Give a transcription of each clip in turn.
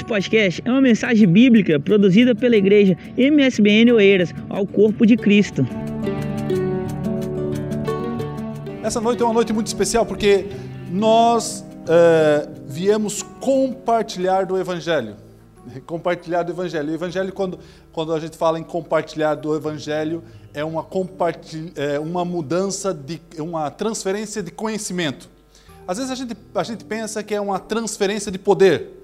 Esse podcast é uma mensagem bíblica produzida pela igreja MSBN Oeiras ao corpo de Cristo. Essa noite é uma noite muito especial porque nós é, viemos compartilhar do Evangelho. Compartilhar do Evangelho. O Evangelho, quando, quando a gente fala em compartilhar do Evangelho, é uma, compartilha, é uma mudança, de, uma transferência de conhecimento. Às vezes a gente, a gente pensa que é uma transferência de poder.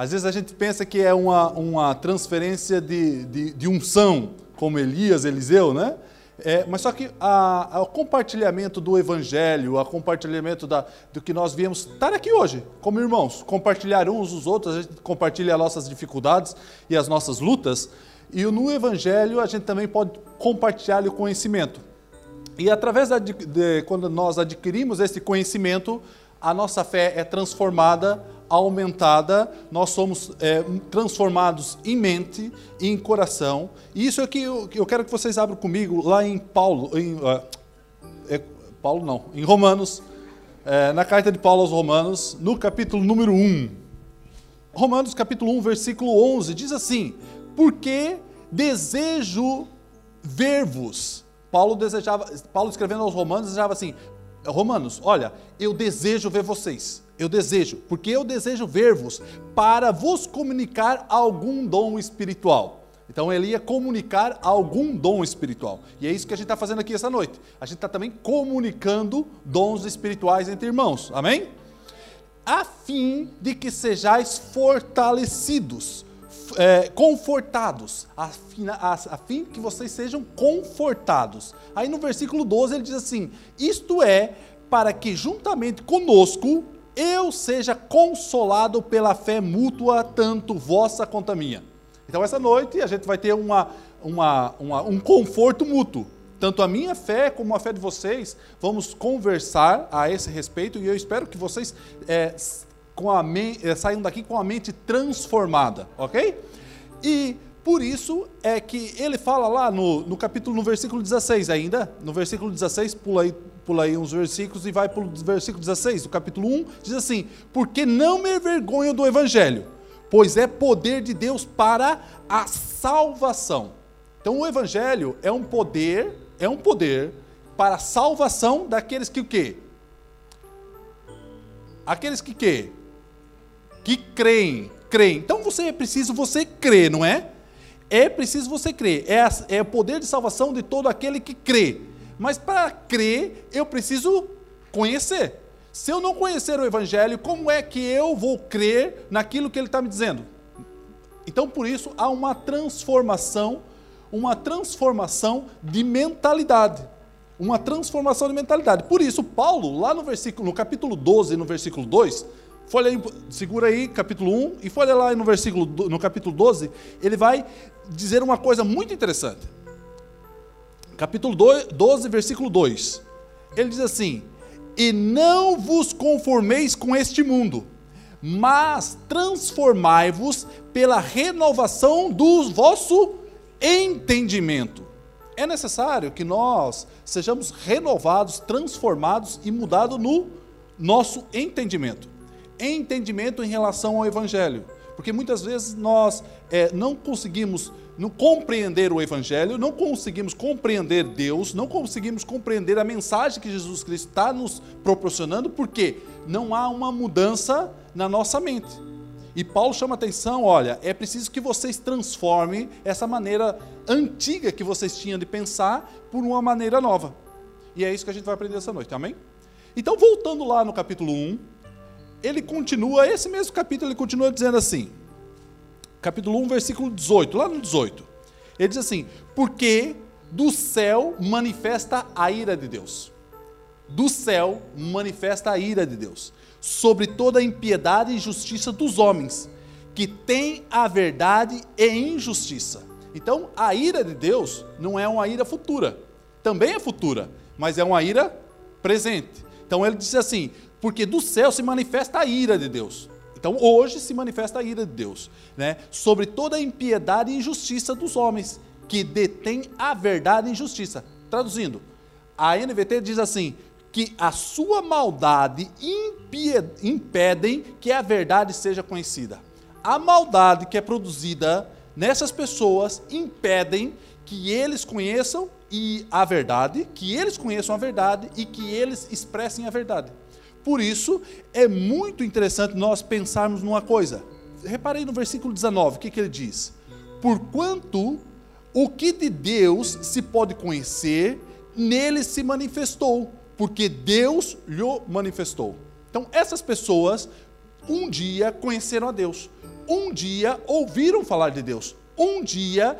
Às vezes a gente pensa que é uma, uma transferência de, de, de unção, como Elias, Eliseu, né? É, mas só que o compartilhamento do Evangelho, o compartilhamento da, do que nós viemos estar aqui hoje, como irmãos, compartilhar uns os outros, a gente compartilha as nossas dificuldades e as nossas lutas, e no Evangelho a gente também pode compartilhar o conhecimento. E através de, de quando nós adquirimos esse conhecimento, a nossa fé é transformada aumentada, nós somos é, transformados em mente e em coração. E isso é que eu, eu quero que vocês abram comigo lá em Paulo, em, uh, é, Paulo não, em Romanos, é, na carta de Paulo aos Romanos, no capítulo número 1. Romanos capítulo 1, versículo 11, diz assim, porque desejo ver-vos. Paulo desejava, Paulo escrevendo aos Romanos, desejava assim, Romanos, olha, eu desejo ver vocês eu desejo, porque eu desejo ver-vos para vos comunicar algum dom espiritual. Então ele ia comunicar algum dom espiritual. E é isso que a gente está fazendo aqui essa noite. A gente está também comunicando dons espirituais entre irmãos. Amém? A fim de que sejais fortalecidos, é, confortados, a fim, a, a fim que vocês sejam confortados. Aí no versículo 12 ele diz assim: Isto é, para que juntamente conosco eu seja consolado pela fé mútua, tanto vossa quanto a minha. Então, essa noite a gente vai ter uma, uma, uma, um conforto mútuo. Tanto a minha fé como a fé de vocês, vamos conversar a esse respeito e eu espero que vocês é, com a é, saiam daqui com a mente transformada, ok? E por isso é que ele fala lá no, no capítulo, no versículo 16 ainda, no versículo 16, pula aí pula aí uns versículos e vai para o versículo 16 do capítulo 1, diz assim: Porque não me envergonho do evangelho, pois é poder de Deus para a salvação. Então o evangelho é um poder, é um poder para a salvação daqueles que o quê? Aqueles que quê? Que creem, creem. Então você é preciso você crer, não é? É preciso você crer. É, é o poder de salvação de todo aquele que crê. Mas para crer, eu preciso conhecer. Se eu não conhecer o Evangelho, como é que eu vou crer naquilo que ele está me dizendo? Então, por isso, há uma transformação, uma transformação de mentalidade. Uma transformação de mentalidade. Por isso, Paulo, lá no versículo, no capítulo 12, no versículo 2, folha segura aí, capítulo 1, e folha lá no versículo, no capítulo 12, ele vai dizer uma coisa muito interessante capítulo 12, versículo 2. Ele diz assim: E não vos conformeis com este mundo, mas transformai-vos pela renovação do vosso entendimento. É necessário que nós sejamos renovados, transformados e mudados no nosso entendimento. Entendimento em relação ao Evangelho. Porque muitas vezes nós é, não conseguimos não compreender o Evangelho, não conseguimos compreender Deus, não conseguimos compreender a mensagem que Jesus Cristo está nos proporcionando, porque não há uma mudança na nossa mente. E Paulo chama atenção: olha, é preciso que vocês transformem essa maneira antiga que vocês tinham de pensar por uma maneira nova. E é isso que a gente vai aprender essa noite, amém? Então, voltando lá no capítulo 1, ele continua, esse mesmo capítulo, ele continua dizendo assim: capítulo 1, versículo 18, lá no 18. Ele diz assim: Porque do céu manifesta a ira de Deus. Do céu manifesta a ira de Deus sobre toda a impiedade e injustiça dos homens, que têm a verdade e injustiça. Então, a ira de Deus não é uma ira futura, também é futura, mas é uma ira presente. Então ele diz assim: porque do céu se manifesta a ira de Deus. Então hoje se manifesta a ira de Deus, né? Sobre toda a impiedade e injustiça dos homens que detêm a verdade e injustiça. Traduzindo, a NVT diz assim: que a sua maldade impedem que a verdade seja conhecida. a maldade que é produzida nessas pessoas impedem que eles conheçam e a verdade, que eles conheçam a verdade e que eles expressem a verdade. Por isso, é muito interessante nós pensarmos numa coisa. Reparei no versículo 19, o que, que ele diz? Porquanto o que de Deus se pode conhecer, nele se manifestou, porque Deus lhe manifestou. Então, essas pessoas um dia conheceram a Deus, um dia ouviram falar de Deus, um dia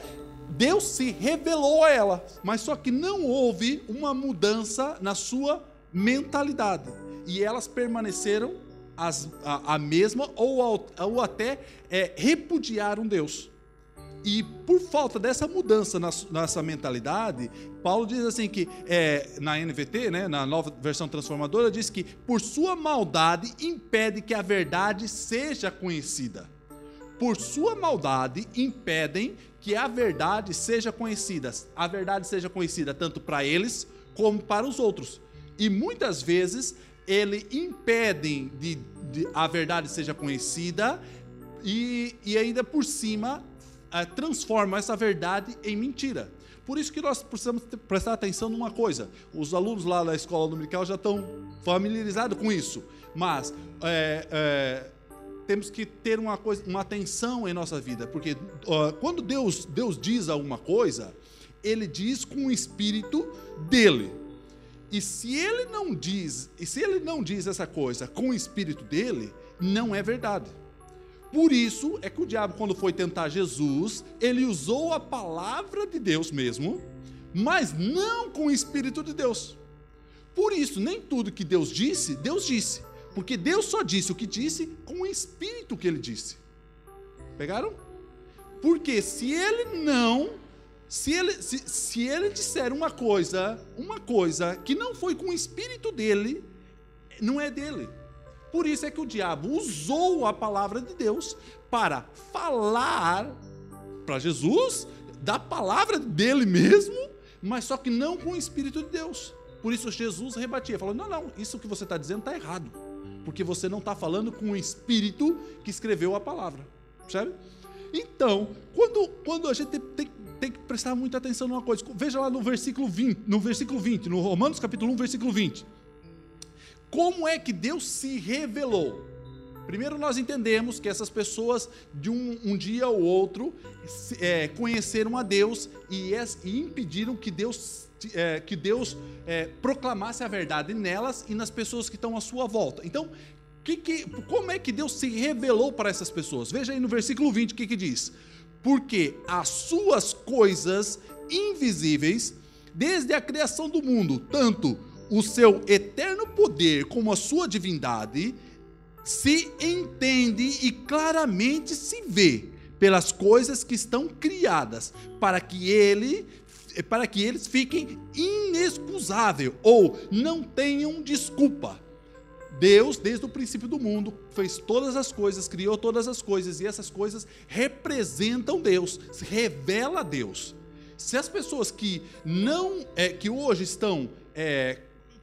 Deus se revelou a ela, mas só que não houve uma mudança na sua mentalidade e elas permaneceram as, a, a, mesma ou, ou até é, repudiaram Deus. E por falta dessa mudança na, nessa mentalidade, Paulo diz assim que é, na NVT, né, na nova versão transformadora, diz que por sua maldade impede que a verdade seja conhecida. Por sua maldade impedem que a verdade seja conhecida. A verdade seja conhecida tanto para eles como para os outros. E muitas vezes ele impedem de, de a verdade seja conhecida e, e ainda por cima uh, transformam essa verdade em mentira. Por isso que nós precisamos prestar atenção numa coisa. Os alunos lá da escola dominical já estão familiarizados com isso. Mas é, é, temos que ter uma, coisa, uma atenção em nossa vida. Porque uh, quando Deus, Deus diz alguma coisa, Ele diz com o espírito dele. E se ele não diz, e se ele não diz essa coisa com o espírito dele, não é verdade. Por isso é que o diabo, quando foi tentar Jesus, ele usou a palavra de Deus mesmo, mas não com o Espírito de Deus. Por isso, nem tudo que Deus disse, Deus disse. Porque Deus só disse o que disse com o Espírito que ele disse. Pegaram? Porque se ele não, se ele, se, se ele disser uma coisa, uma coisa que não foi com o Espírito dele, não é dele. Por isso é que o diabo usou a palavra de Deus para falar para Jesus da palavra dele mesmo, mas só que não com o Espírito de Deus. Por isso Jesus rebatia, falou: não, não, isso que você está dizendo está errado, porque você não está falando com o Espírito que escreveu a palavra, percebe? Então, quando, quando a gente tem, tem que prestar muita atenção numa coisa, veja lá no versículo 20, no versículo 20, no Romanos capítulo 1, versículo 20. Como é que Deus se revelou? Primeiro, nós entendemos que essas pessoas, de um, um dia ou outro, é, conheceram a Deus e, e impediram que Deus, é, que Deus é, proclamasse a verdade nelas e nas pessoas que estão à sua volta. Então, que, que, como é que Deus se revelou para essas pessoas? Veja aí no versículo 20 o que, que diz: Porque as suas coisas invisíveis, desde a criação do mundo, tanto o seu eterno poder como a sua divindade, se entende e claramente se vê pelas coisas que estão criadas, para que ele para que eles fiquem inexcusáveis ou não tenham desculpa. Deus, desde o princípio do mundo, fez todas as coisas, criou todas as coisas, e essas coisas representam Deus, revela Deus. Se as pessoas que não, é, que hoje estão é,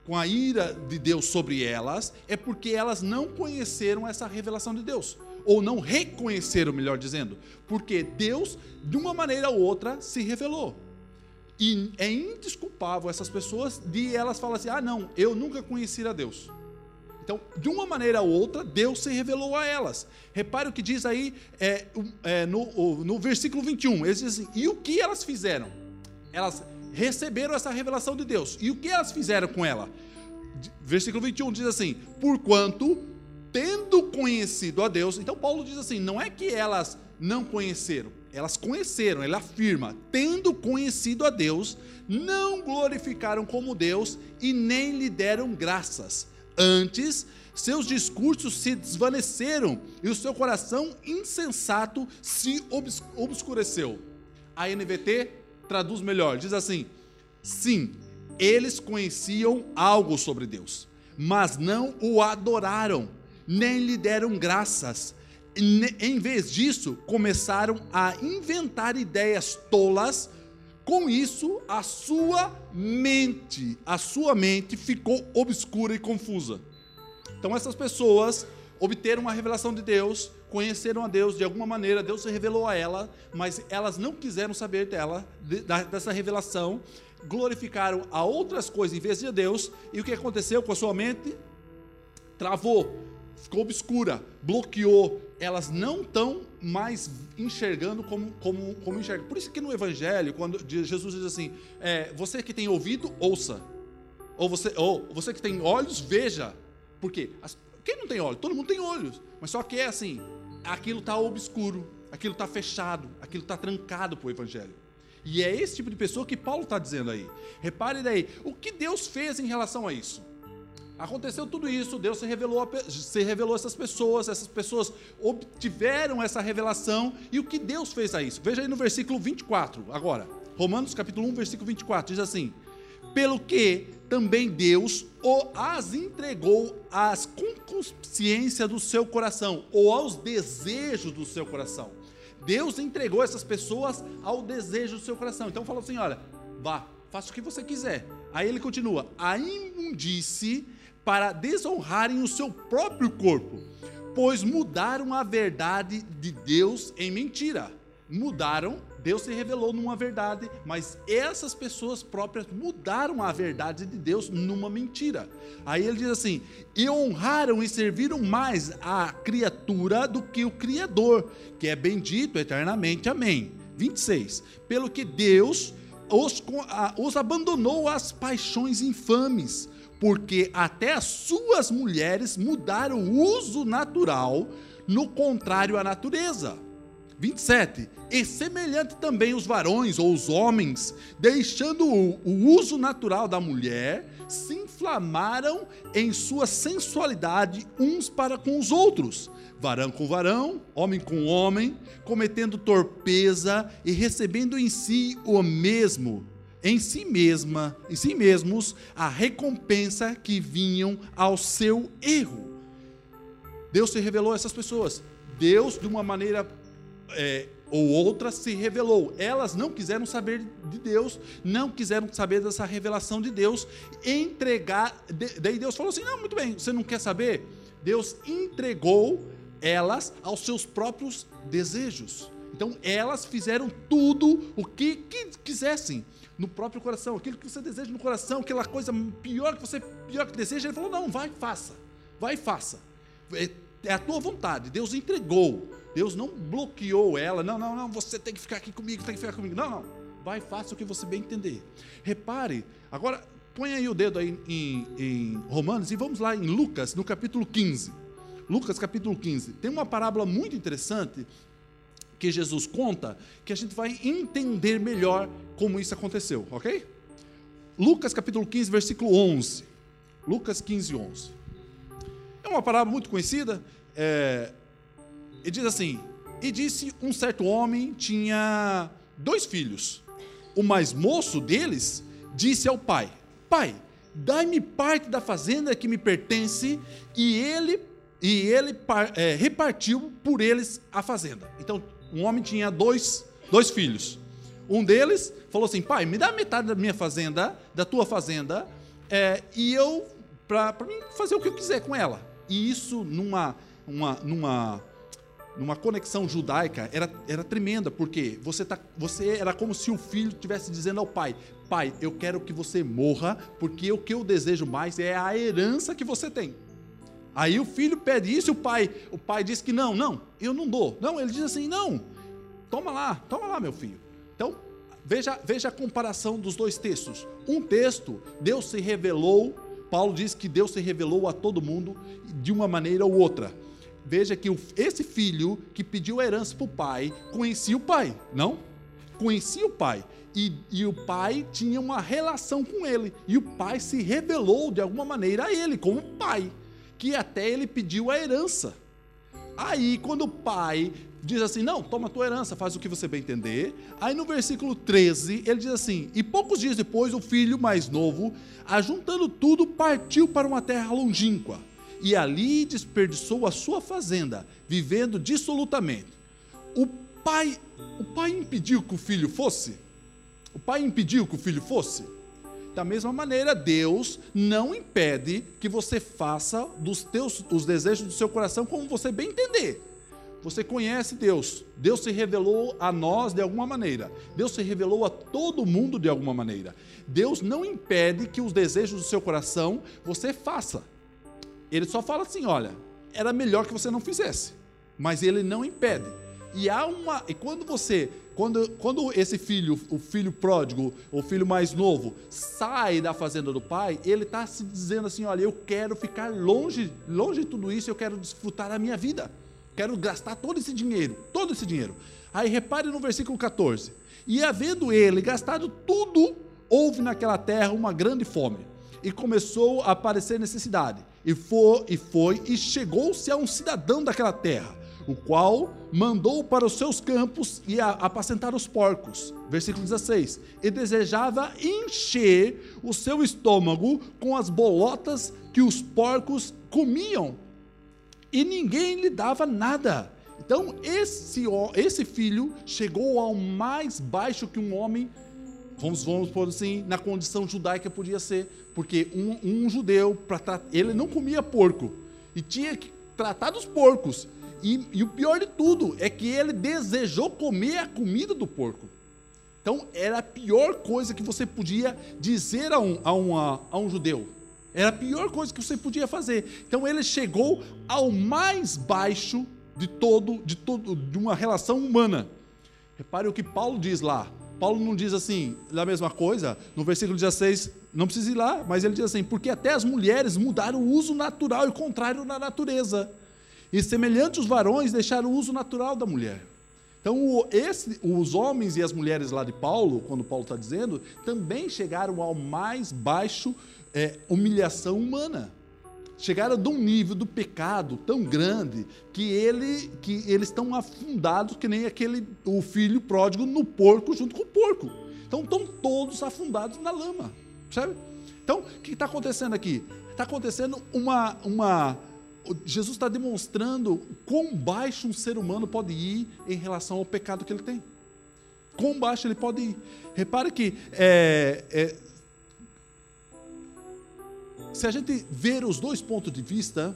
com a ira de Deus sobre elas, é porque elas não conheceram essa revelação de Deus. Ou não reconheceram, melhor dizendo. Porque Deus, de uma maneira ou outra, se revelou. E é indesculpável essas pessoas de elas falarem assim: ah, não, eu nunca conheci a Deus. Então, de uma maneira ou outra, Deus se revelou a elas. Repare o que diz aí é, é, no, no versículo 21. Eles dizem assim: e o que elas fizeram? Elas receberam essa revelação de Deus. E o que elas fizeram com ela? Versículo 21 diz assim: Porquanto, tendo conhecido a Deus. Então, Paulo diz assim: não é que elas não conheceram, elas conheceram, ele afirma: tendo conhecido a Deus, não glorificaram como Deus e nem lhe deram graças. Antes, seus discursos se desvaneceram e o seu coração insensato se obscureceu. A NVT traduz melhor, diz assim: sim, eles conheciam algo sobre Deus, mas não o adoraram, nem lhe deram graças. Em vez disso, começaram a inventar ideias tolas. Com isso, a sua mente, a sua mente ficou obscura e confusa. Então essas pessoas obteram uma revelação de Deus, conheceram a Deus de alguma maneira, Deus se revelou a ela, mas elas não quiseram saber dela, de, dessa revelação, glorificaram a outras coisas em vez de Deus, e o que aconteceu com a sua mente? Travou, ficou obscura, bloqueou, elas não estão mais enxergando como, como, como enxergam. Por isso que no Evangelho, quando Jesus diz assim, é, você que tem ouvido, ouça. Ou você, ou você que tem olhos, veja. Por quê? As, quem não tem olhos? Todo mundo tem olhos. Mas só que é assim, aquilo está obscuro, aquilo está fechado, aquilo está trancado para o Evangelho. E é esse tipo de pessoa que Paulo está dizendo aí. Repare daí, o que Deus fez em relação a isso? Aconteceu tudo isso, Deus se revelou, a, se revelou essas pessoas, essas pessoas obtiveram essa revelação, e o que Deus fez a isso? Veja aí no versículo 24, agora. Romanos capítulo 1, versículo 24, diz assim: Pelo que também Deus o as entregou às concupiscências do seu coração, ou aos desejos do seu coração. Deus entregou essas pessoas ao desejo do seu coração. Então falou assim: olha, vá, faça o que você quiser. Aí ele continua: a imundície para desonrarem o seu próprio corpo, pois mudaram a verdade de Deus em mentira. Mudaram, Deus se revelou numa verdade, mas essas pessoas próprias mudaram a verdade de Deus numa mentira. Aí ele diz assim: e honraram e serviram mais a criatura do que o Criador, que é bendito eternamente. Amém. 26. Pelo que Deus os, os abandonou às paixões infames porque até as suas mulheres mudaram o uso natural no contrário à natureza. 27. E semelhante também os varões ou os homens, deixando o, o uso natural da mulher, se inflamaram em sua sensualidade uns para com os outros, varão com varão, homem com homem, cometendo torpeza e recebendo em si o mesmo em si mesma, em si mesmos, a recompensa que vinham ao seu erro. Deus se revelou a essas pessoas. Deus, de uma maneira é, ou outra, se revelou. Elas não quiseram saber de Deus, não quiseram saber dessa revelação de Deus, entregar. Daí Deus falou assim: não, muito bem, você não quer saber? Deus entregou elas aos seus próprios desejos. Então elas fizeram tudo o que, que quisessem no próprio coração, aquilo que você deseja no coração, aquela coisa pior que você pior que deseja, ele falou: "Não, vai, faça. Vai, faça. É, é a tua vontade. Deus entregou. Deus não bloqueou ela. Não, não, não, você tem que ficar aqui comigo, tem que ficar comigo. Não, não. Vai, faça o que você bem entender. Repare, agora põe aí o dedo aí em, em Romanos e vamos lá em Lucas, no capítulo 15. Lucas capítulo 15. Tem uma parábola muito interessante que Jesus conta, que a gente vai entender melhor como isso aconteceu, ok? Lucas capítulo 15, versículo 11. Lucas 15, 11. É uma parábola muito conhecida. É, e diz assim: E disse um certo homem tinha dois filhos. O mais moço deles disse ao pai: Pai, dai-me parte da fazenda que me pertence. E ele e ele é, repartiu por eles a fazenda. Então um homem tinha dois, dois filhos. Um deles falou assim: pai, me dá metade da minha fazenda, da tua fazenda, é, e eu, para mim fazer o que eu quiser com ela. E isso, numa, uma, numa, numa conexão judaica, era, era tremenda, porque você, tá, você era como se o filho estivesse dizendo ao pai: pai, eu quero que você morra, porque o que eu desejo mais é a herança que você tem. Aí o filho pede isso o pai, o pai diz que não, não, eu não dou. Não, ele diz assim, não, toma lá, toma lá, meu filho. Então, veja, veja a comparação dos dois textos. Um texto, Deus se revelou, Paulo diz que Deus se revelou a todo mundo de uma maneira ou outra. Veja que esse filho que pediu herança para o pai, conhecia o pai, não? Conhecia o pai. E, e, o pai tinha uma relação com ele. E o pai se revelou de alguma maneira a ele, como pai que até ele pediu a herança. Aí, quando o pai diz assim: Não, toma a tua herança, faz o que você bem entender. Aí no versículo 13, ele diz assim: E poucos dias depois, o filho mais novo, ajuntando tudo, partiu para uma terra longínqua. E ali desperdiçou a sua fazenda, vivendo dissolutamente. O pai, o pai impediu que o filho fosse? O pai impediu que o filho fosse? Da mesma maneira, Deus não impede que você faça dos teus os desejos do seu coração como você bem entender. você conhece Deus. Deus se revelou a nós de alguma maneira. Deus se revelou a todo mundo de alguma maneira. Deus não impede que os desejos do seu coração você faça. Ele só fala assim: olha, era melhor que você não fizesse. Mas ele não impede. E há uma. E quando você. Quando, quando esse filho, o filho pródigo, o filho mais novo, sai da fazenda do pai, ele está se dizendo assim: olha, eu quero ficar longe, longe de tudo isso, eu quero desfrutar a minha vida. Quero gastar todo esse dinheiro, todo esse dinheiro. Aí repare no versículo 14. E havendo ele gastado tudo, houve naquela terra uma grande fome. E começou a aparecer necessidade. E foi, e foi, e chegou-se a um cidadão daquela terra, o qual mandou para os seus campos e apacentar os porcos. Versículo 16. E desejava encher o seu estômago com as bolotas que os porcos comiam e ninguém lhe dava nada. Então, esse, esse filho chegou ao mais baixo que um homem, vamos, vamos por assim, na condição judaica podia ser, porque um, um judeu, ele não comia porco e tinha que tratar dos porcos. E, e, o pior de tudo é que ele desejou comer a comida do porco. Então, era a pior coisa que você podia dizer a um, a, uma, a um judeu. Era a pior coisa que você podia fazer. Então ele chegou ao mais baixo de todo, de todo, de uma relação humana. Repare o que Paulo diz lá. Paulo não diz assim, a mesma coisa, no versículo 16, não precisa ir lá, mas ele diz assim: porque até as mulheres mudaram o uso natural e contrário da natureza. E semelhante os varões deixaram o uso natural da mulher. Então, esse, os homens e as mulheres lá de Paulo, quando Paulo está dizendo, também chegaram ao mais baixo é, humilhação humana. Chegaram de um nível do pecado tão grande que, ele, que eles estão afundados que nem aquele o filho pródigo no porco junto com o porco. Então estão todos afundados na lama, sabe? Então o que está acontecendo aqui? Está acontecendo uma, uma Jesus está demonstrando quão baixo um ser humano pode ir em relação ao pecado que ele tem. Quão baixo ele pode ir. Repare que é, é, se a gente ver os dois pontos de vista,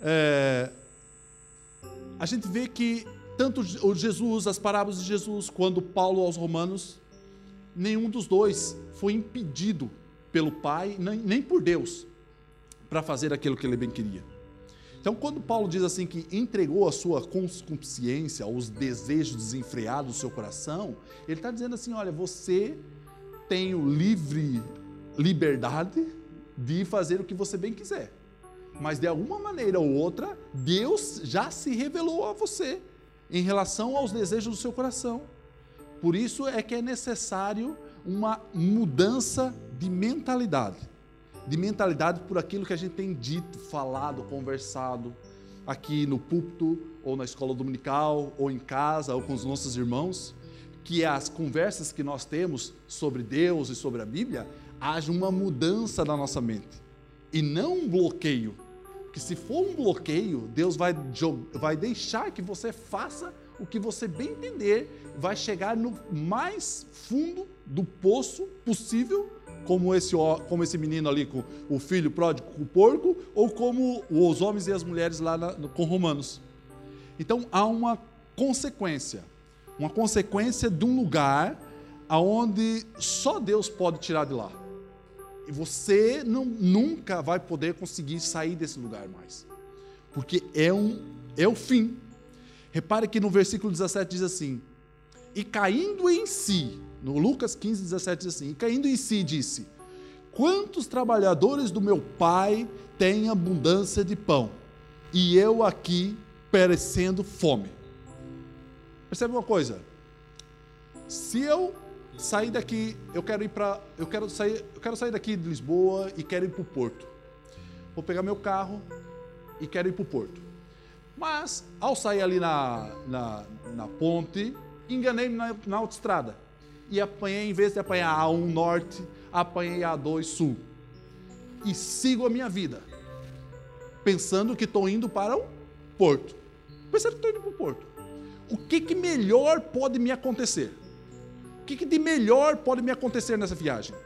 é, a gente vê que tanto o Jesus, as parábolas de Jesus, quando Paulo aos Romanos, nenhum dos dois foi impedido pelo Pai, nem, nem por Deus, para fazer aquilo que ele bem queria. Então, quando Paulo diz assim que entregou a sua consciência aos desejos desenfreados do seu coração, ele está dizendo assim: olha, você tem o livre liberdade de fazer o que você bem quiser. Mas de alguma maneira ou outra, Deus já se revelou a você em relação aos desejos do seu coração. Por isso é que é necessário uma mudança de mentalidade. De mentalidade por aquilo que a gente tem dito, falado, conversado aqui no púlpito, ou na escola dominical, ou em casa, ou com os nossos irmãos, que as conversas que nós temos sobre Deus e sobre a Bíblia haja uma mudança na nossa mente e não um bloqueio. Que se for um bloqueio, Deus vai, vai deixar que você faça o que você bem entender, vai chegar no mais fundo do poço possível, como esse, como esse menino ali com o filho pródigo com o porco, ou como os homens e as mulheres lá na, com Romanos. Então há uma consequência, uma consequência de um lugar aonde só Deus pode tirar de lá. E você não, nunca vai poder conseguir sair desse lugar mais. Porque é, um, é o fim. Repare que no versículo 17 diz assim: E caindo em si, no Lucas 15, 17 diz assim: E caindo em si, disse: Quantos trabalhadores do meu pai têm abundância de pão, e eu aqui perecendo fome? Percebe uma coisa? Se eu sair daqui, eu quero ir para, eu quero sair, eu quero sair daqui de Lisboa e quero ir para o Porto. Vou pegar meu carro e quero ir para o Porto. Mas ao sair ali na, na, na ponte, enganei na, na autoestrada e apanhei, em vez de apanhar a 1 norte, apanhei a 2 sul. E sigo a minha vida, pensando que estou indo para o Porto. Pensando que estou indo para o Porto. O que, que melhor pode me acontecer? O que, que de melhor pode me acontecer nessa viagem?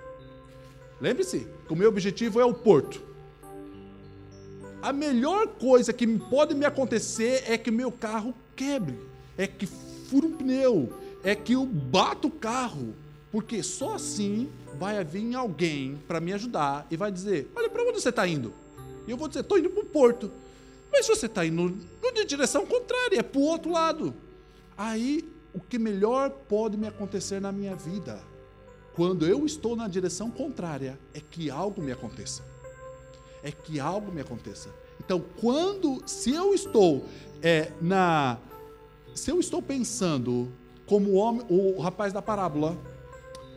Lembre-se que o meu objetivo é o porto. a melhor coisa que pode me acontecer é que meu carro quebre, é que fura um pneu, é que eu bato o carro, porque só assim vai vir alguém para me ajudar e vai dizer: Olha, para onde você está indo? E eu vou dizer: Estou indo para o porto. Mas você está indo na direção contrária, é para o outro lado. Aí, o que melhor pode me acontecer na minha vida, quando eu estou na direção contrária, é que algo me aconteça. É que algo me aconteça. Então, quando, se eu estou é, na, se eu estou pensando como o homem, o rapaz da parábola,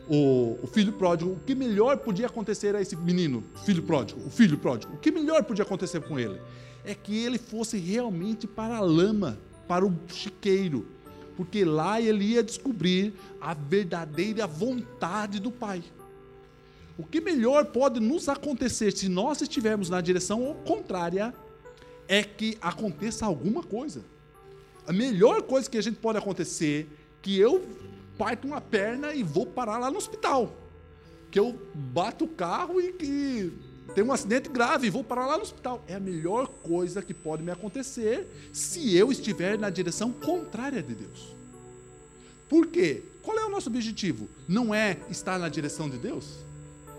o, o, filho pródigo, o que melhor podia acontecer a esse menino, filho pródigo, o filho pródigo, o que melhor podia acontecer com ele? É que ele fosse realmente para a lama, para o chiqueiro, porque lá ele ia descobrir a verdadeira vontade do Pai. O que melhor pode nos acontecer se nós estivermos na direção contrária é que aconteça alguma coisa. A melhor coisa que a gente pode acontecer que eu parto uma perna e vou parar lá no hospital. Que eu bato o carro e que tem um acidente grave e vou parar lá no hospital. É a melhor coisa que pode me acontecer se eu estiver na direção contrária de Deus. Por quê? Qual é o nosso objetivo? Não é estar na direção de Deus?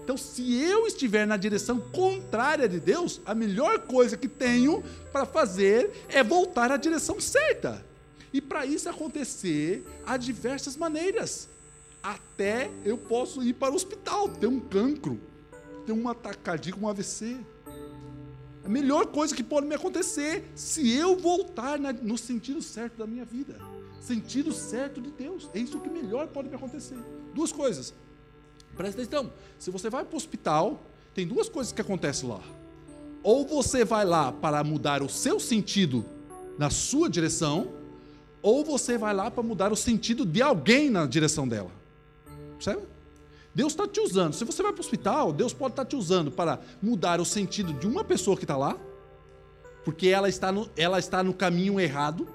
Então, se eu estiver na direção contrária de Deus, a melhor coisa que tenho para fazer é voltar à direção certa. E para isso acontecer, há diversas maneiras. Até eu posso ir para o hospital, ter um cancro, ter um ataque cardíaco, um AVC. A melhor coisa que pode me acontecer se eu voltar no sentido certo da minha vida. Sentido certo de Deus. É isso que melhor pode me acontecer. Duas coisas. Presta atenção. Se você vai para o hospital, tem duas coisas que acontecem lá. Ou você vai lá para mudar o seu sentido na sua direção, ou você vai lá para mudar o sentido de alguém na direção dela. Percebe? Deus está te usando. Se você vai para o hospital, Deus pode estar tá te usando para mudar o sentido de uma pessoa que está lá, porque ela está, no, ela está no caminho errado.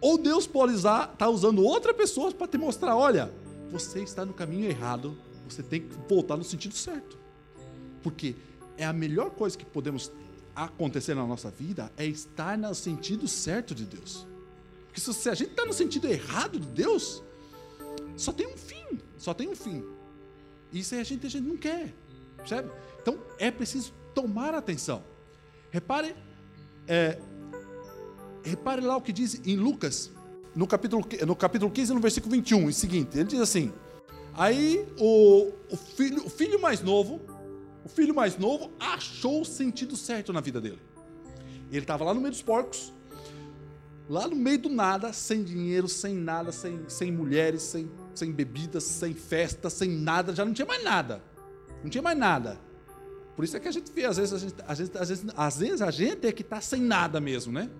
Ou Deus pode estar tá usando outra pessoa para te mostrar: olha, você está no caminho errado, você tem que voltar no sentido certo. Porque é a melhor coisa que podemos acontecer na nossa vida é estar no sentido certo de Deus. Porque se a gente está no sentido errado de Deus, só tem um fim. Só tem um fim. Isso aí a gente, a gente não quer. Percebe? Então é preciso tomar atenção. Repare, é, repare lá o que diz em Lucas, no capítulo, no capítulo 15, no versículo 21, o seguinte: ele diz assim. Aí o, o, filho, o filho mais novo, o filho mais novo achou o sentido certo na vida dele. Ele estava lá no meio dos porcos, lá no meio do nada, sem dinheiro, sem nada, sem, sem mulheres, sem, sem bebidas, sem festa, sem nada, já não tinha mais nada. Não tinha mais nada. Por isso é que a gente vê, às vezes a gente, às vezes, às vezes, às vezes a gente é que está sem nada mesmo, né?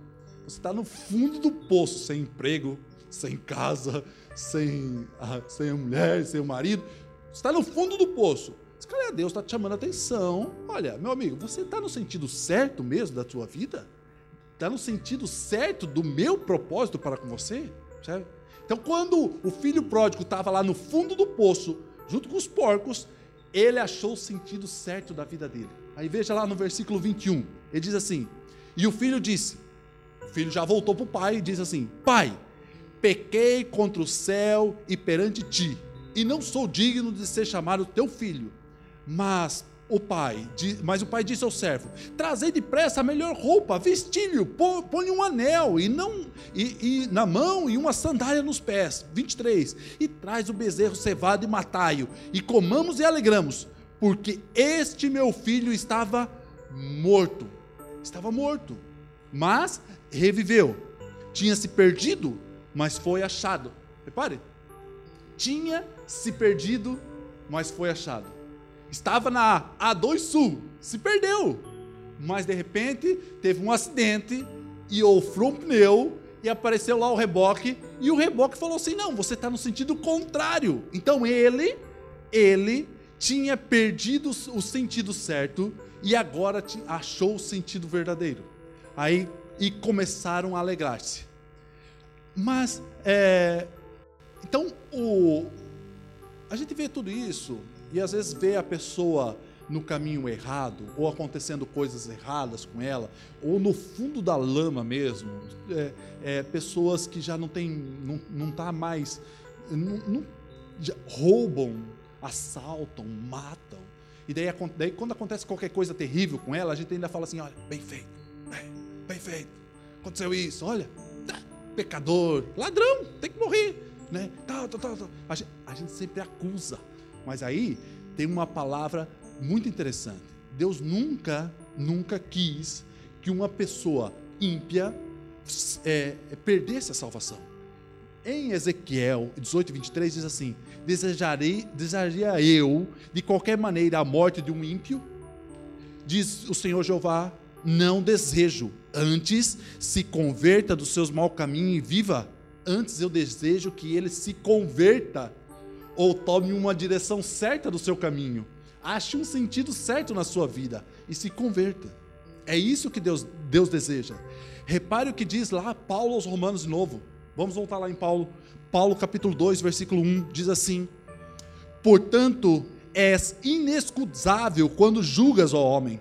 Você está no fundo do poço, sem emprego, sem casa, sem, sem a mulher, sem o marido. Você está no fundo do poço. Mas, cara, Deus está te chamando a atenção. Olha, meu amigo, você está no sentido certo mesmo da sua vida? Está no sentido certo do meu propósito para com você, certo? Então, quando o filho pródigo estava lá no fundo do poço, junto com os porcos, ele achou o sentido certo da vida dele. Aí veja lá no versículo 21, ele diz assim: E o filho disse, o filho já voltou para o pai e diz assim: Pai, pequei contra o céu e perante ti, e não sou digno de ser chamado teu filho. Mas o pai, mas o pai disse ao servo: Trazei depressa a melhor roupa, vestilho, põe um anel e não e, e, na mão e uma sandália nos pés. 23. E traz o bezerro cevado e matai-o, e comamos e alegramos, porque este meu filho estava morto. Estava morto, mas reviveu. Tinha se perdido, mas foi achado. Repare, tinha se perdido, mas foi achado. Estava na A2 Sul, se perdeu. Mas de repente teve um acidente e ofrou um pneu e apareceu lá o reboque e o reboque falou assim: "Não, você está no sentido contrário". Então ele ele tinha perdido o sentido certo e agora achou o sentido verdadeiro. Aí e começaram a alegrar-se. Mas é, então o a gente vê tudo isso e às vezes vê a pessoa no caminho errado, ou acontecendo coisas erradas com ela, ou no fundo da lama mesmo, é, é, pessoas que já não tem, não, não tá mais, não, não, roubam, assaltam, matam. E daí, daí, quando acontece qualquer coisa terrível com ela, a gente ainda fala assim: olha, bem feito, bem, bem feito, aconteceu isso, olha, tá, pecador, ladrão, tem que morrer. Né? A, gente, a gente sempre acusa. Mas aí tem uma palavra muito interessante. Deus nunca, nunca quis que uma pessoa ímpia é, perdesse a salvação. Em Ezequiel 18, 23 diz assim: Desejarei, desejaria eu de qualquer maneira a morte de um ímpio? Diz o Senhor Jeová: Não desejo. Antes se converta dos seus maus caminhos e viva. Antes eu desejo que ele se converta ou tome uma direção certa do seu caminho. Ache um sentido certo na sua vida e se converta. É isso que Deus, Deus deseja. Repare o que diz lá Paulo aos Romanos de novo. Vamos voltar lá em Paulo. Paulo capítulo 2, versículo 1 diz assim: Portanto, és inescusável quando julgas, ó homem.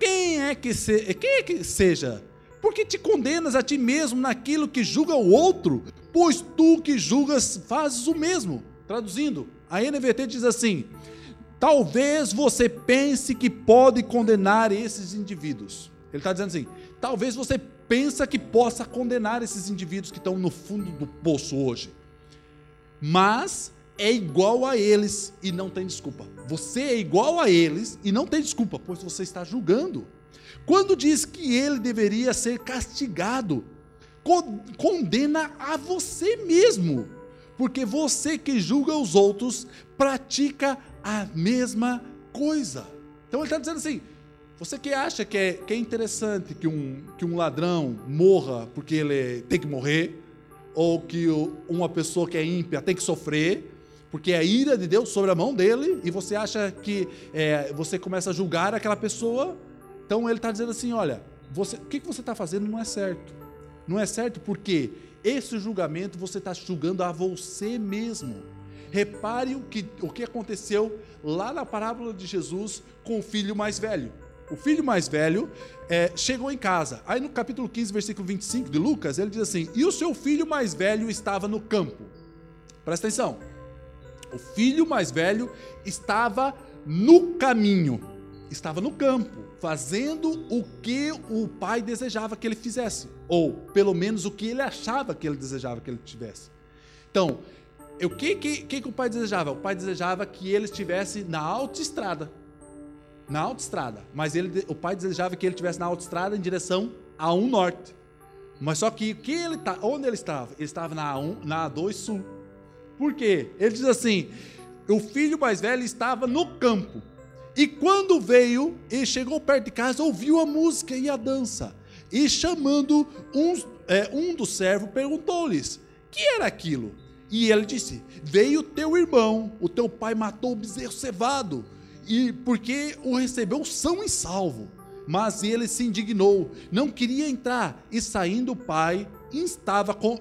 Quem é que, se, quem é que seja? Porque te condenas a ti mesmo naquilo que julga o outro, pois tu que julgas fazes o mesmo. Traduzindo, a NVT diz assim: Talvez você pense que pode condenar esses indivíduos. Ele está dizendo assim: talvez você pense que possa condenar esses indivíduos que estão no fundo do poço hoje. Mas é igual a eles e não tem desculpa. Você é igual a eles e não tem desculpa, pois você está julgando. Quando diz que ele deveria ser castigado, condena a você mesmo, porque você que julga os outros pratica a mesma coisa. Então ele está dizendo assim: você que acha que é, que é interessante que um, que um ladrão morra porque ele tem que morrer, ou que uma pessoa que é ímpia tem que sofrer, porque é a ira de Deus sobre a mão dele, e você acha que é, você começa a julgar aquela pessoa, então ele está dizendo assim: olha, você, o que, que você está fazendo não é certo. Não é certo porque esse julgamento você está julgando a você mesmo. Repare o que, o que aconteceu lá na parábola de Jesus com o filho mais velho. O filho mais velho é, chegou em casa. Aí no capítulo 15, versículo 25 de Lucas, ele diz assim: E o seu filho mais velho estava no campo. Presta atenção. O filho mais velho estava no caminho, estava no campo, fazendo o que o pai desejava que ele fizesse, ou pelo menos o que ele achava que ele desejava que ele tivesse. Então, o que, que, que, o pai desejava? O pai desejava que ele estivesse na autoestrada. Na autoestrada. Mas ele, o pai desejava que ele estivesse na autoestrada em direção a um norte. Mas só que, que ele tá, onde ele estava? Ele estava na A1, na A2 Sul. Por quê? Ele diz assim: o filho mais velho estava no campo. E quando veio e chegou perto de casa, ouviu a música e a dança. E chamando um, é, um dos servos, perguntou-lhes: que era aquilo? E ele disse: Veio teu irmão, o teu pai matou o bezerro cevado, e porque o recebeu são e salvo. Mas ele se indignou, não queria entrar, e saindo o pai, instava, com,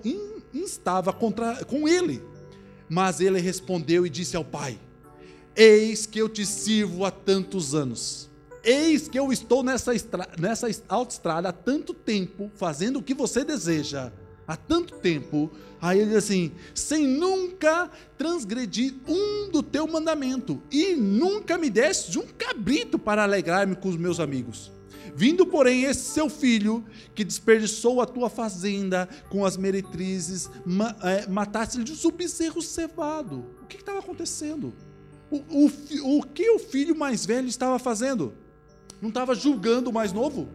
instava contra, com ele. Mas ele respondeu e disse ao pai: Eis que eu te sirvo há tantos anos. Eis que eu estou nessa, estra nessa autoestrada há tanto tempo, fazendo o que você deseja, há tanto tempo, Aí ele diz assim: sem nunca transgredir um do teu mandamento, e nunca me deste um cabrito para alegrar-me com os meus amigos. Vindo, porém, esse seu filho, que desperdiçou a tua fazenda com as meretrizes, ma, é, mataste-lhe o bezerro cevado. O que estava acontecendo? O, o, o que o filho mais velho estava fazendo? Não estava julgando o mais novo?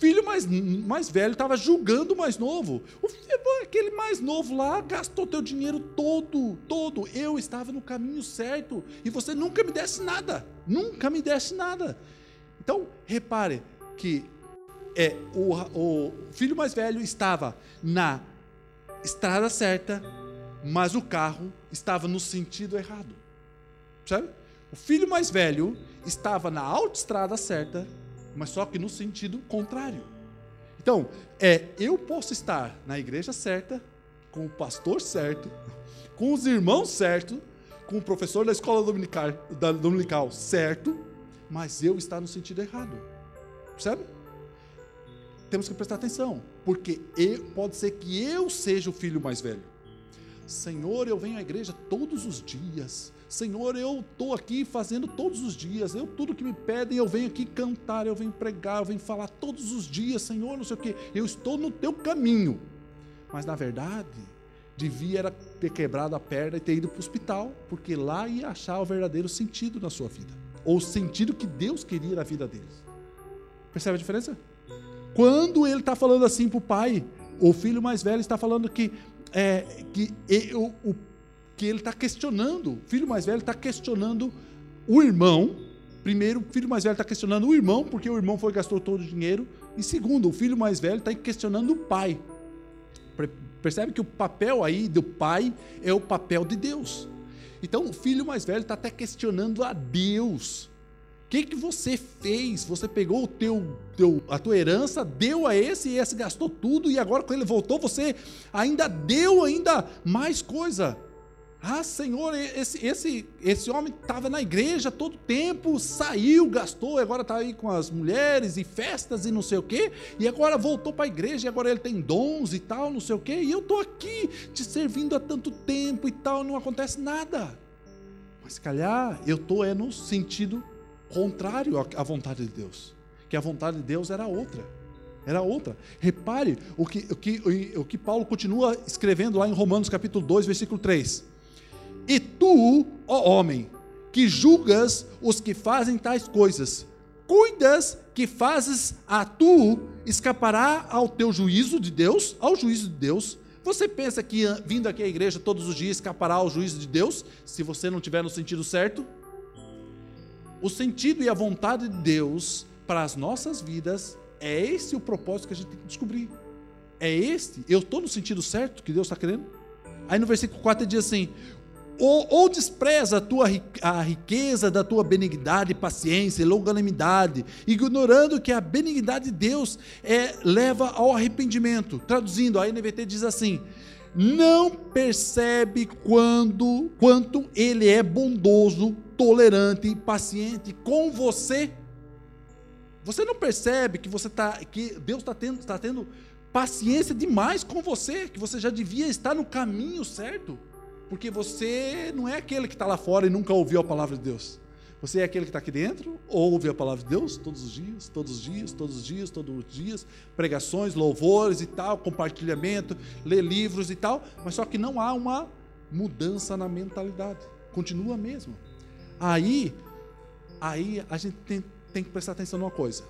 filho mais, mais velho estava julgando o mais novo. O filho, aquele mais novo lá gastou teu dinheiro todo, todo. Eu estava no caminho certo e você nunca me desse nada. Nunca me desse nada. Então, repare que é, o, o filho mais velho estava na estrada certa, mas o carro estava no sentido errado. Sabe? O filho mais velho estava na autoestrada certa, mas só que no sentido contrário. Então, é, eu posso estar na igreja certa, com o pastor certo, com os irmãos certos, com o professor da escola dominical, da dominical certo, mas eu estar no sentido errado. Percebe? Temos que prestar atenção, porque eu, pode ser que eu seja o filho mais velho. Senhor, eu venho à igreja todos os dias. Senhor, eu estou aqui fazendo todos os dias. Eu tudo que me pedem, eu venho aqui cantar, eu venho pregar, eu venho falar todos os dias, Senhor, não sei o que. Eu estou no teu caminho. Mas na verdade, devia era ter quebrado a perna e ter ido para o hospital, porque lá ia achar o verdadeiro sentido na sua vida, ou o sentido que Deus queria na vida deles. Percebe a diferença? Quando ele está falando assim para o pai, o filho mais velho está falando que é, que, o, o, que ele está questionando, o filho mais velho está questionando o irmão. Primeiro, o filho mais velho está questionando o irmão, porque o irmão foi gastou todo o dinheiro. E segundo, o filho mais velho está questionando o pai. Percebe que o papel aí do pai é o papel de Deus. Então, o filho mais velho está até questionando a Deus que, que você fez? Você pegou o teu, teu, a tua herança, deu a esse e esse gastou tudo e agora quando ele voltou você ainda deu ainda mais coisa. Ah, Senhor, esse, esse, esse homem estava na igreja todo tempo, saiu, gastou, agora está aí com as mulheres e festas e não sei o quê, e agora voltou para a igreja e agora ele tem dons e tal, não sei o quê, e eu estou aqui te servindo há tanto tempo e tal, não acontece nada. Mas calhar eu estou é no sentido contrário à vontade de Deus. Que a vontade de Deus era outra. Era outra. Repare o que, o que, o que Paulo continua escrevendo lá em Romanos capítulo 2, versículo 3. E tu, ó homem, que julgas os que fazem tais coisas, cuidas que fazes a tu escapará ao teu juízo de Deus, ao juízo de Deus. Você pensa que vindo aqui à igreja todos os dias escapará ao juízo de Deus, se você não tiver no sentido certo? o sentido e a vontade de Deus para as nossas vidas, é esse o propósito que a gente tem que descobrir. É este, eu estou no sentido certo que Deus está querendo? Aí no versículo 4 ele diz assim: ou, ou, despreza a tua a riqueza da tua benignidade, paciência e longanimidade, ignorando que a benignidade de Deus é, leva ao arrependimento. Traduzindo, a NVT diz assim: não percebe quando quanto ele é bondoso tolerante e paciente com você. Você não percebe que você tá, que Deus está tendo, tá tendo paciência demais com você, que você já devia estar no caminho certo, porque você não é aquele que está lá fora e nunca ouviu a palavra de Deus. Você é aquele que está aqui dentro, ouve a palavra de Deus todos os dias, todos os dias, todos os dias, todos os dias, pregações, louvores e tal, compartilhamento, lê livros e tal, mas só que não há uma mudança na mentalidade, continua mesmo. Aí, aí a gente tem, tem que prestar atenção numa coisa,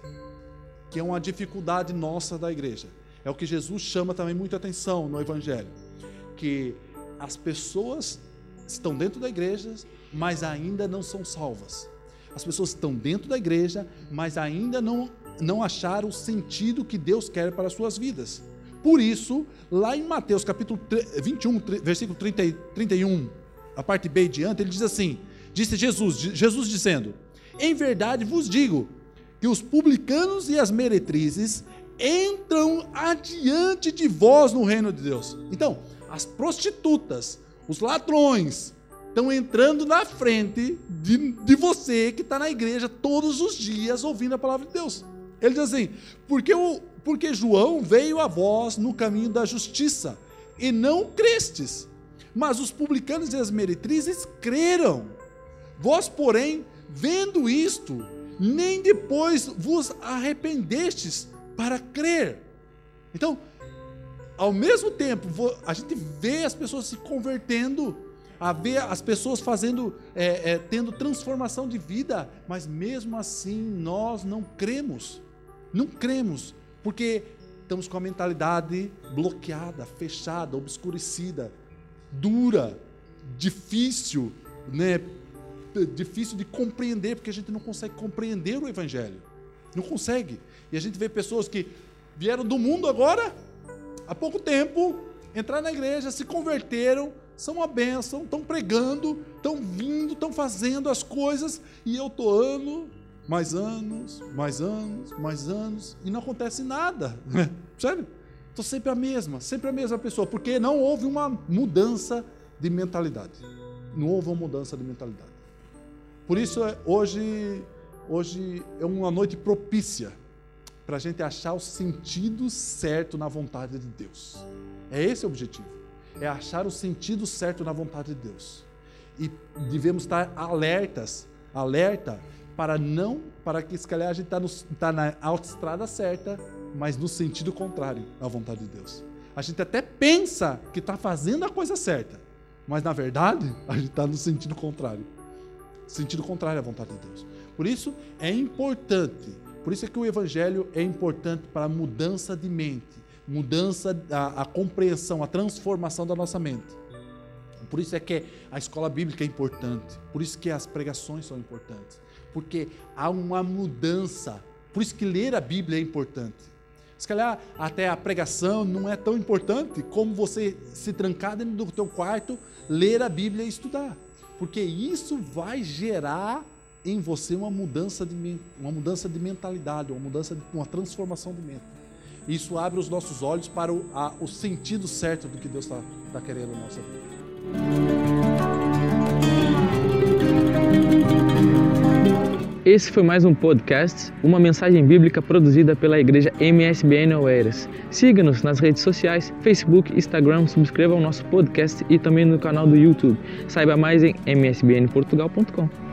que é uma dificuldade nossa da igreja. É o que Jesus chama também muita atenção no Evangelho, que as pessoas estão dentro da igreja, mas ainda não são salvas. As pessoas estão dentro da igreja, mas ainda não, não acharam o sentido que Deus quer para as suas vidas. Por isso, lá em Mateus capítulo 21, versículo 30, 31, a parte B diante, ele diz assim: Disse Jesus, Jesus dizendo: Em verdade vos digo que os publicanos e as meretrizes entram adiante de vós no reino de Deus. Então, as prostitutas, os ladrões, estão entrando na frente de, de você que está na igreja todos os dias ouvindo a palavra de Deus. Ele diz assim: porque, o, porque João veio a vós no caminho da justiça e não crestes, mas os publicanos e as meretrizes creram. Vós, porém, vendo isto, nem depois vos arrependestes para crer. Então, ao mesmo tempo, a gente vê as pessoas se convertendo, a ver as pessoas fazendo, é, é, tendo transformação de vida, mas mesmo assim nós não cremos, não cremos, porque estamos com a mentalidade bloqueada, fechada, obscurecida, dura, difícil, né? difícil de compreender, porque a gente não consegue compreender o Evangelho. Não consegue. E a gente vê pessoas que vieram do mundo agora, há pouco tempo, entraram na igreja, se converteram, são uma bênção, estão pregando, estão vindo, estão fazendo as coisas, e eu estou ano, mais anos, mais anos, mais anos, e não acontece nada. Percebe? Estou sempre a mesma, sempre a mesma pessoa, porque não houve uma mudança de mentalidade. Não houve uma mudança de mentalidade. Por isso, hoje, hoje é uma noite propícia para a gente achar o sentido certo na vontade de Deus. É esse o objetivo. É achar o sentido certo na vontade de Deus. E devemos estar alertas, alerta para não, para que se calhar a gente está tá na autoestrada certa, mas no sentido contrário à vontade de Deus. A gente até pensa que está fazendo a coisa certa, mas na verdade a gente está no sentido contrário. Sentido contrário à vontade de Deus. Por isso é importante, por isso é que o Evangelho é importante para a mudança de mente, mudança, a, a compreensão, a transformação da nossa mente. Por isso é que a escola bíblica é importante, por isso que as pregações são importantes porque há uma mudança. Por isso que ler a Bíblia é importante. Se calhar até a pregação não é tão importante como você se trancar dentro do teu quarto, ler a Bíblia e estudar. Porque isso vai gerar em você uma mudança de, uma mudança de mentalidade, uma mudança de uma transformação de mente. Isso abre os nossos olhos para o, a, o sentido certo do que Deus está tá querendo na nossa vida. Esse foi mais um podcast, uma mensagem bíblica produzida pela igreja MSBN Oeiras. Siga-nos nas redes sociais, Facebook, Instagram, subscreva o nosso podcast e também no canal do YouTube. Saiba mais em msbnportugal.com.